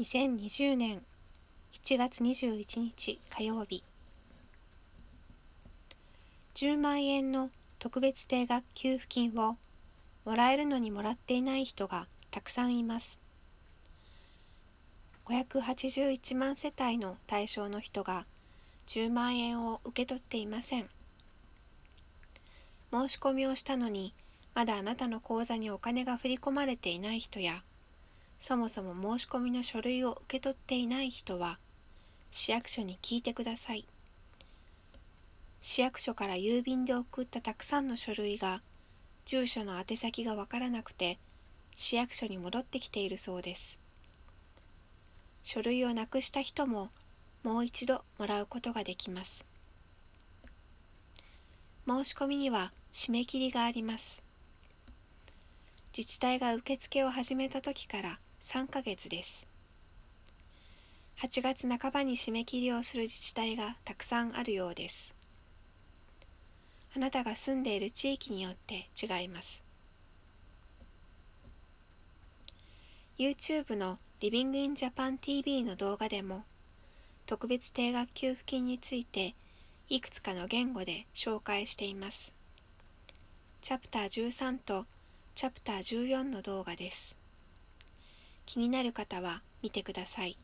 2020年7月21日火曜日10万円の特別定額給付金をもらえるのにもらっていない人がたくさんいます。581万世帯の対象の人が10万円を受け取っていません。申し込みをしたのにまだあなたの口座にお金が振り込まれていない人やそもそも申し込みの書類を受け取っていない人は市役所に聞いてください。市役所から郵便で送ったたくさんの書類が住所の宛先がわからなくて市役所に戻ってきているそうです。書類をなくした人ももう一度もらうことができます。申し込みには締め切りがあります。自治体が受付を始めた時から3ヶ月です。8月半ばに締め切りをする自治体がたくさんあるようです。あなたが住んでいる地域によって違います。YouTube の Living in Japan TV の動画でも特別定額給付金についていくつかの言語で紹介しています。チャプター13とチャプター14の動画です。気になる方は見てください。